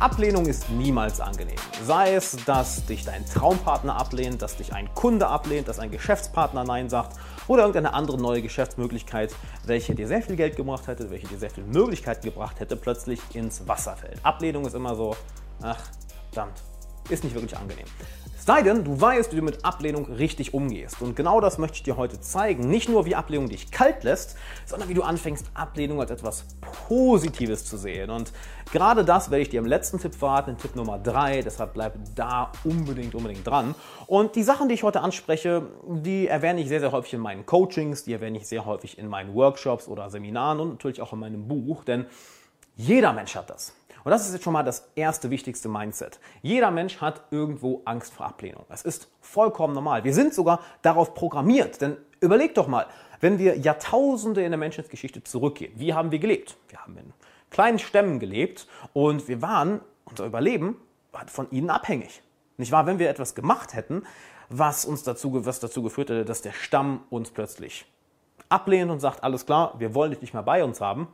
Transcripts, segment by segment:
Ablehnung ist niemals angenehm. Sei es, dass dich dein Traumpartner ablehnt, dass dich ein Kunde ablehnt, dass ein Geschäftspartner Nein sagt oder irgendeine andere neue Geschäftsmöglichkeit, welche dir sehr viel Geld gebracht hätte, welche dir sehr viel Möglichkeiten gebracht hätte, plötzlich ins Wasser fällt. Ablehnung ist immer so, ach, verdammt, ist nicht wirklich angenehm sei denn, du weißt, wie du mit Ablehnung richtig umgehst. Und genau das möchte ich dir heute zeigen. Nicht nur, wie Ablehnung dich kalt lässt, sondern wie du anfängst, Ablehnung als etwas Positives zu sehen. Und gerade das werde ich dir im letzten Tipp verraten, Tipp Nummer 3. Deshalb bleib da unbedingt, unbedingt dran. Und die Sachen, die ich heute anspreche, die erwähne ich sehr, sehr häufig in meinen Coachings, die erwähne ich sehr häufig in meinen Workshops oder Seminaren und natürlich auch in meinem Buch. Denn jeder Mensch hat das. Und das ist jetzt schon mal das erste wichtigste Mindset. Jeder Mensch hat irgendwo Angst vor Ablehnung. Das ist vollkommen normal. Wir sind sogar darauf programmiert. Denn überleg doch mal, wenn wir Jahrtausende in der Menschheitsgeschichte zurückgehen, wie haben wir gelebt? Wir haben in kleinen Stämmen gelebt und wir waren, unser Überleben war von ihnen abhängig. Nicht wahr? Wenn wir etwas gemacht hätten, was uns dazu, was dazu geführt hätte, dass der Stamm uns plötzlich ablehnt und sagt, alles klar, wir wollen dich nicht mehr bei uns haben,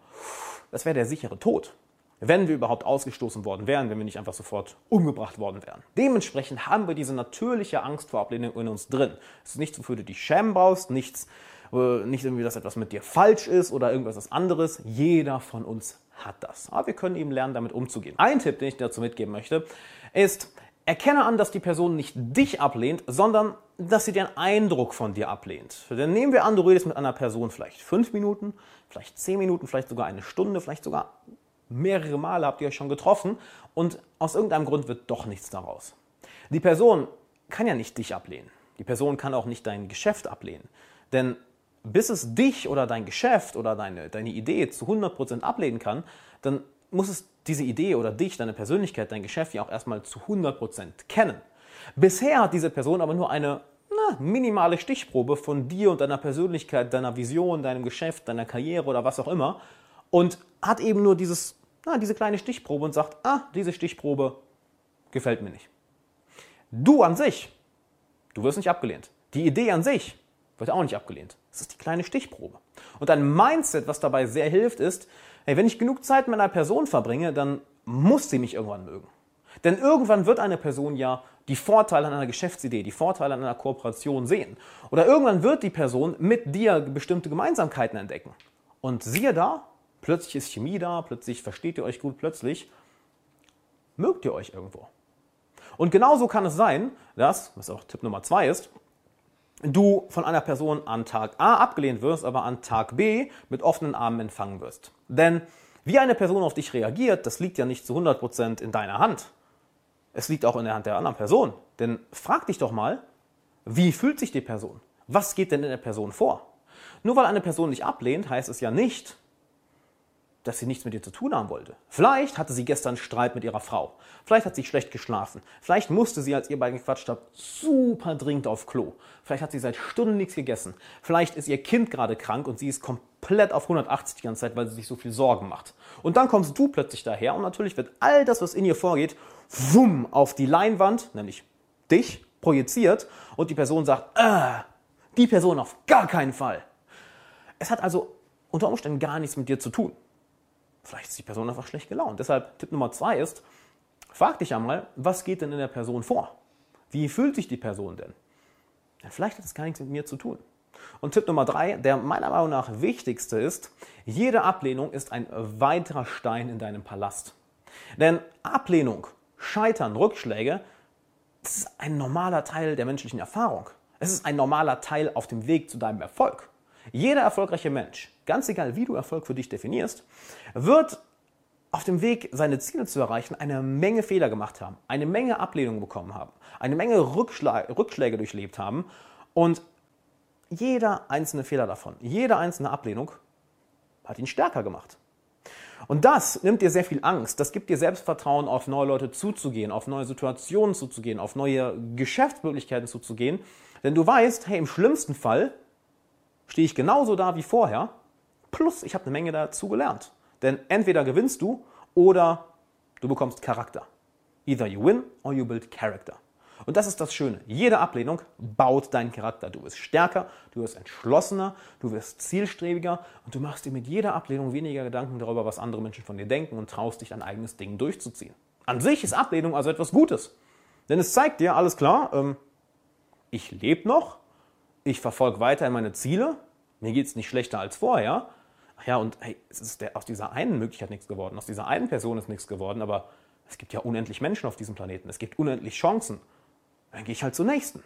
das wäre der sichere Tod wenn wir überhaupt ausgestoßen worden wären, wenn wir nicht einfach sofort umgebracht worden wären. Dementsprechend haben wir diese natürliche Angst vor Ablehnung in uns drin. Es ist nichts, wofür du dich schämen brauchst, nichts, äh, nicht irgendwie, dass etwas mit dir falsch ist oder irgendwas anderes. Jeder von uns hat das. Aber wir können eben lernen, damit umzugehen. Ein Tipp, den ich dazu mitgeben möchte, ist, erkenne an, dass die Person nicht dich ablehnt, sondern dass sie den Eindruck von dir ablehnt. Denn nehmen wir an, du redest mit einer Person vielleicht fünf Minuten, vielleicht zehn Minuten, vielleicht sogar eine Stunde, vielleicht sogar mehrere Male habt ihr euch schon getroffen und aus irgendeinem Grund wird doch nichts daraus. Die Person kann ja nicht dich ablehnen. Die Person kann auch nicht dein Geschäft ablehnen. Denn bis es dich oder dein Geschäft oder deine, deine Idee zu 100% ablehnen kann, dann muss es diese Idee oder dich, deine Persönlichkeit, dein Geschäft ja auch erstmal zu 100% kennen. Bisher hat diese Person aber nur eine na, minimale Stichprobe von dir und deiner Persönlichkeit, deiner Vision, deinem Geschäft, deiner Karriere oder was auch immer und hat eben nur dieses, na, diese kleine Stichprobe und sagt, ah, diese Stichprobe gefällt mir nicht. Du an sich, du wirst nicht abgelehnt. Die Idee an sich wird auch nicht abgelehnt. Das ist die kleine Stichprobe. Und ein Mindset, was dabei sehr hilft, ist, hey, wenn ich genug Zeit mit einer Person verbringe, dann muss sie mich irgendwann mögen. Denn irgendwann wird eine Person ja die Vorteile an einer Geschäftsidee, die Vorteile an einer Kooperation sehen. Oder irgendwann wird die Person mit dir bestimmte Gemeinsamkeiten entdecken. Und siehe da, Plötzlich ist Chemie da, plötzlich versteht ihr euch gut, plötzlich mögt ihr euch irgendwo. Und genauso kann es sein, dass, was auch Tipp Nummer zwei ist, du von einer Person an Tag A abgelehnt wirst, aber an Tag B mit offenen Armen empfangen wirst. Denn wie eine Person auf dich reagiert, das liegt ja nicht zu 100% in deiner Hand. Es liegt auch in der Hand der anderen Person. Denn frag dich doch mal, wie fühlt sich die Person? Was geht denn in der Person vor? Nur weil eine Person dich ablehnt, heißt es ja nicht, dass sie nichts mit dir zu tun haben wollte. Vielleicht hatte sie gestern Streit mit ihrer Frau. Vielleicht hat sie schlecht geschlafen. Vielleicht musste sie, als ihr beiden gequatscht habt, super dringend auf Klo. Vielleicht hat sie seit Stunden nichts gegessen. Vielleicht ist ihr Kind gerade krank und sie ist komplett auf 180 die ganze Zeit, weil sie sich so viel Sorgen macht. Und dann kommst du plötzlich daher und natürlich wird all das, was in ihr vorgeht, wumm, auf die Leinwand, nämlich dich, projiziert und die Person sagt, äh, die Person auf gar keinen Fall. Es hat also unter Umständen gar nichts mit dir zu tun. Vielleicht ist die Person einfach schlecht gelaunt. Deshalb Tipp Nummer zwei ist, frag dich einmal, was geht denn in der Person vor? Wie fühlt sich die Person denn? Ja, vielleicht hat das gar nichts mit mir zu tun. Und Tipp Nummer drei, der meiner Meinung nach wichtigste ist, jede Ablehnung ist ein weiterer Stein in deinem Palast. Denn Ablehnung, Scheitern, Rückschläge, das ist ein normaler Teil der menschlichen Erfahrung. Es ist ein normaler Teil auf dem Weg zu deinem Erfolg. Jeder erfolgreiche Mensch, ganz egal wie du Erfolg für dich definierst, wird auf dem Weg, seine Ziele zu erreichen, eine Menge Fehler gemacht haben, eine Menge Ablehnung bekommen haben, eine Menge Rückschläge, Rückschläge durchlebt haben und jeder einzelne Fehler davon, jede einzelne Ablehnung hat ihn stärker gemacht. Und das nimmt dir sehr viel Angst. Das gibt dir Selbstvertrauen, auf neue Leute zuzugehen, auf neue Situationen zuzugehen, auf neue Geschäftsmöglichkeiten zuzugehen. Denn du weißt, hey, im schlimmsten Fall stehe ich genauso da wie vorher, plus ich habe eine Menge dazu gelernt. Denn entweder gewinnst du oder du bekommst Charakter. Either you win or you build character. Und das ist das Schöne. Jede Ablehnung baut deinen Charakter. Du wirst stärker, du wirst entschlossener, du wirst zielstrebiger und du machst dir mit jeder Ablehnung weniger Gedanken darüber, was andere Menschen von dir denken und traust dich dein eigenes Ding durchzuziehen. An sich ist Ablehnung also etwas Gutes. Denn es zeigt dir, alles klar, ähm, ich lebe noch, ich verfolge weiter meine Ziele, mir geht es nicht schlechter als vorher. Ach ja, und hey, es ist der, aus dieser einen Möglichkeit nichts geworden, aus dieser einen Person ist nichts geworden, aber es gibt ja unendlich Menschen auf diesem Planeten, es gibt unendlich Chancen. Dann gehe ich halt zur nächsten.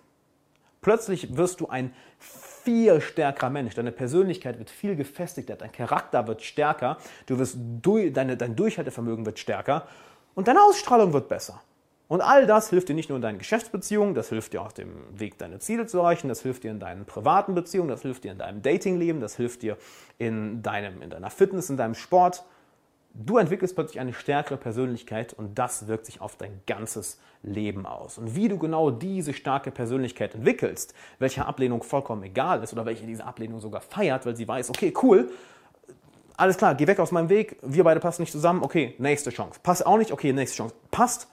Plötzlich wirst du ein viel stärkerer Mensch. Deine Persönlichkeit wird viel gefestigter, dein Charakter wird stärker, du wirst deine, dein Durchhaltevermögen wird stärker und deine Ausstrahlung wird besser. Und all das hilft dir nicht nur in deinen Geschäftsbeziehungen, das hilft dir auf dem Weg, deine Ziele zu erreichen, das hilft dir in deinen privaten Beziehungen, das hilft dir in deinem Datingleben, das hilft dir in, deinem, in deiner Fitness, in deinem Sport. Du entwickelst plötzlich eine stärkere Persönlichkeit und das wirkt sich auf dein ganzes Leben aus. Und wie du genau diese starke Persönlichkeit entwickelst, welche Ablehnung vollkommen egal ist oder welche diese Ablehnung sogar feiert, weil sie weiß, okay, cool, alles klar, geh weg aus meinem Weg, wir beide passen nicht zusammen, okay, nächste Chance. Passt auch nicht, okay, nächste Chance. Passt,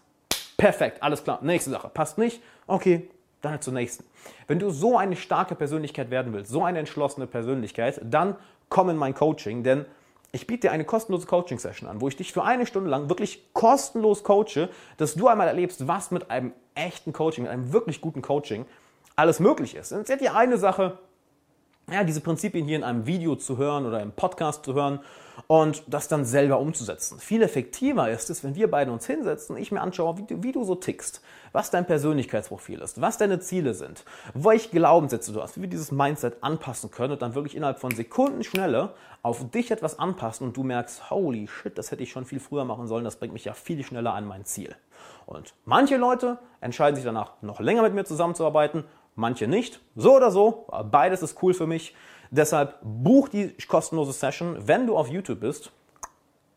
Perfekt, alles klar. Nächste Sache. Passt nicht? Okay, dann halt zur nächsten. Wenn du so eine starke Persönlichkeit werden willst, so eine entschlossene Persönlichkeit, dann komm in mein Coaching, denn ich biete dir eine kostenlose Coaching-Session an, wo ich dich für eine Stunde lang wirklich kostenlos coache, dass du einmal erlebst, was mit einem echten Coaching, mit einem wirklich guten Coaching alles möglich ist. Und jetzt seht ihr eine Sache, ja, diese Prinzipien hier in einem Video zu hören oder im Podcast zu hören und das dann selber umzusetzen. Viel effektiver ist es, wenn wir beide uns hinsetzen, ich mir anschaue, wie du, wie du so tickst, was dein Persönlichkeitsprofil ist, was deine Ziele sind, welche Glaubenssätze du hast, wie wir dieses Mindset anpassen können und dann wirklich innerhalb von Sekundenschnelle auf dich etwas anpassen und du merkst, holy shit, das hätte ich schon viel früher machen sollen, das bringt mich ja viel schneller an mein Ziel. Und manche Leute entscheiden sich danach, noch länger mit mir zusammenzuarbeiten, manche nicht. So oder so, beides ist cool für mich. Deshalb buch die kostenlose Session, wenn du auf YouTube bist.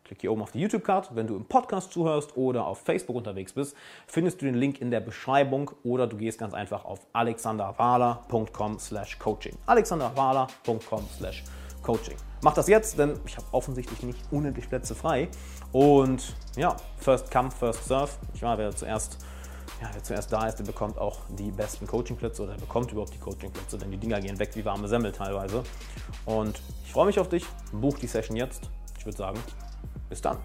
Klick hier oben auf die YouTube-Card. Wenn du im Podcast zuhörst oder auf Facebook unterwegs bist, findest du den Link in der Beschreibung oder du gehst ganz einfach auf alexanderwahler.com slash coaching. alexanderwahler.com slash coaching. Mach das jetzt, denn ich habe offensichtlich nicht unendlich Plätze frei. Und ja, first come, first serve. Ich war, wer zuerst ja, wer zuerst da ist, der bekommt auch die besten Coachingplätze oder bekommt überhaupt die Coachingplätze, denn die Dinger gehen weg wie warme Semmel teilweise. Und ich freue mich auf dich. Buch die Session jetzt. Ich würde sagen, bis dann.